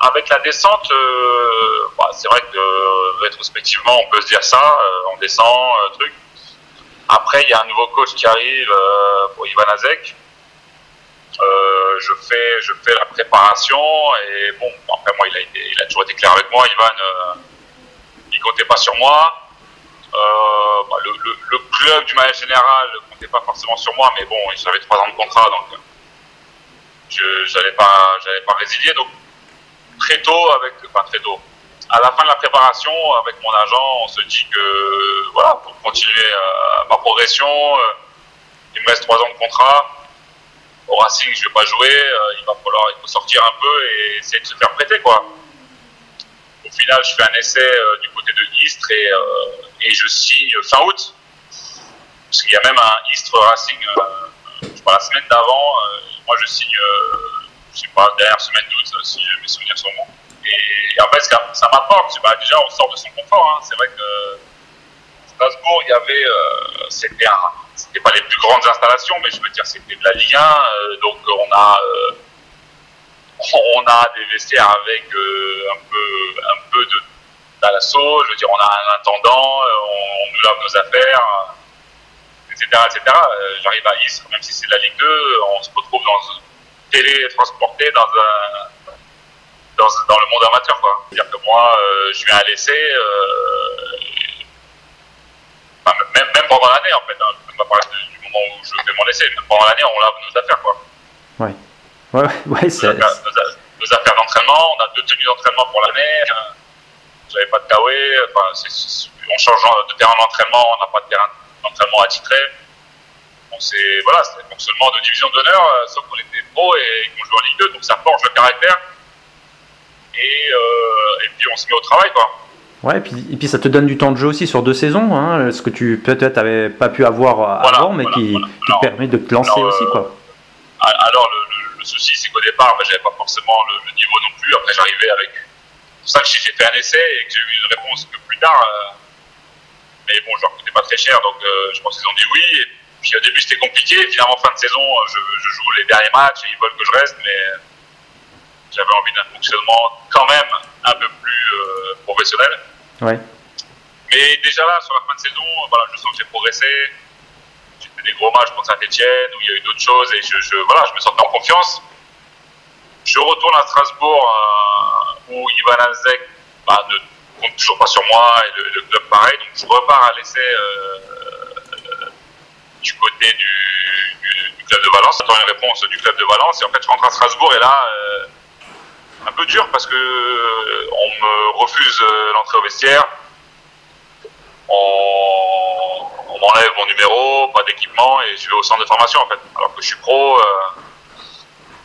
Avec la descente, euh, bah, c'est vrai que euh, rétrospectivement, on peut se dire ça, euh, on descend, euh, truc. Après, il y a un nouveau coach qui arrive pour Ivan Azek. Euh, je fais je fais la préparation et bon après moi il a été il a toujours été clair avec moi Ivan euh, il comptait pas sur moi euh, bah, le, le, le, club du maillot général ne comptait pas forcément sur moi mais bon j'avais trois ans de contrat donc je j'allais pas j'allais pas résilier donc très tôt avec enfin très tôt à la fin de la préparation avec mon agent on se dit que voilà pour continuer euh, ma progression euh, il me reste trois ans de contrat au Racing, je vais pas jouer, euh, il va falloir, il faut sortir un peu et essayer de se faire prêter, quoi. Au final, je fais un essai du côté de Istres et, et je signe fin août. Parce qu'il y a même un Istres Racing, je crois la semaine d'avant, moi je signe, je sais pas, dernière semaine d'août, si mes souvenirs sont bons. Et, et en fait, ça m'apporte, bah, déjà on sort de son confort, hein. c'est vrai que Strasbourg, il y avait, un c'était pas les plus grandes installations, mais je veux dire, c'était de la Ligue 1, euh, donc on a, euh, on a des vestiaires avec euh, un peu, un peu de d'alasso, je veux dire, on a un intendant, on, on nous lave nos affaires, etc., etc. J'arrive à Istres, même si c'est de la Ligue 2, on se retrouve dans télétransporté dans un, dans, dans le monde amateur, quoi. C'est-à-dire que moi, je viens à l'essai, Enfin, même, même, pendant l'année, en fait. Hein. Je ne pas parler du moment où je fais mon essai. Même pendant l'année, on lave nos affaires, quoi. Ouais. Ouais, ouais, c'est. Nos affaires, nos, nos affaires d'entraînement, on a deux tenues d'entraînement pour l'année. J'avais pas de kawé. Enfin, c est, on change de terrain d'entraînement, on n'a pas de terrain d'entraînement attitré. Bon, c'est voilà, c'est le fonctionnement de division d'honneur, euh, sauf qu'on était pro et qu'on jouait en Ligue 2, donc ça forge le caractère. Et, euh, et puis on se met au travail, quoi. Ouais, et puis, et puis ça te donne du temps de jeu aussi sur deux saisons, hein, ce que tu peut-être avais pas pu avoir voilà, avant, mais voilà, qui, voilà. qui te permet de te lancer alors, aussi, quoi. Euh, alors le, le, le souci, c'est qu'au départ, ben, j'avais pas forcément le, le, niveau non plus. Après, j'arrivais avec. C'est pour ça que j'ai fait un essai et que j'ai eu une réponse que plus tard. Euh... Mais bon, je leur coûtais pas très cher, donc euh, je pense qu'ils ont dit oui. Et puis au début, c'était compliqué. Finalement, fin de saison, je, je, joue les derniers matchs et ils veulent que je reste, mais j'avais envie d'un fonctionnement quand même un peu plus euh, professionnel. Ouais. Mais déjà là, sur la fin de saison, voilà, je sens que j'ai progressé. J'ai fait des gros matchs contre Saint-Etienne, où il y a eu d'autres choses, et je, je, voilà, je me sentais en confiance. Je retourne à Strasbourg, euh, où Ivan Azek bah, ne compte toujours pas sur moi, et le, le club pareil. Donc je repars à l'essai euh, euh, du côté du, club de Valence. J'attends une réponse du club de Valence, et en fait je rentre à Strasbourg, et là, euh, un peu dur, parce que on me refuse l'entrée au vestiaire on, m'enlève mon numéro, pas d'équipement et je vais au centre de formation en fait. Alors que je suis pro, euh,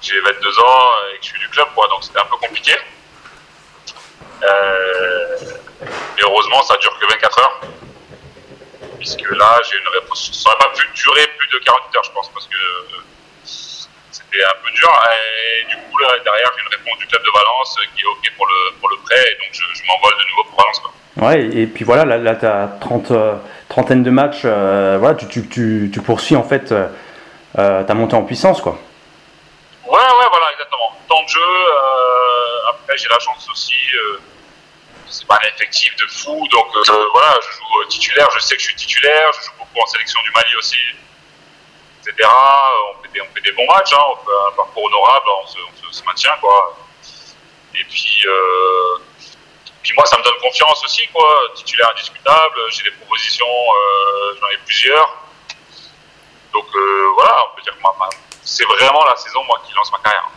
j'ai 22 ans et que je suis du club quoi, donc c'était un peu compliqué. Euh, et heureusement ça dure que 24 heures. Puisque là j'ai une réponse. Ça n'aurait pas pu durer plus de 48 heures je pense parce que c'était un peu dur. Et du coup là derrière j'ai une réponse du club de Valence qui est ok pour le, pour le prêt et donc je, je m'envole de nouveau pour Valence quoi. Ouais, et puis voilà, là, là tu as 30, euh, trentaine de matchs, euh, voilà, tu, tu, tu, tu, poursuis en fait euh, ta montée en puissance, quoi. Ouais, ouais, voilà, exactement. Temps de jeu, euh, après j'ai la chance aussi, c'est pas un effectif de fou, donc voilà, je joue titulaire, je sais que je suis titulaire, je joue beaucoup en sélection du Mali aussi, etc. On fait des, on fait des bons matchs, hein, on fait un parcours honorable, on se, maintient, quoi. Et puis, puis moi, ça me donne confiance aussi, quoi. Titulaire indiscutable, j'ai des propositions, euh, j'en ai plusieurs. Donc euh, voilà, on peut dire que c'est vraiment la saison, moi, qui lance ma carrière.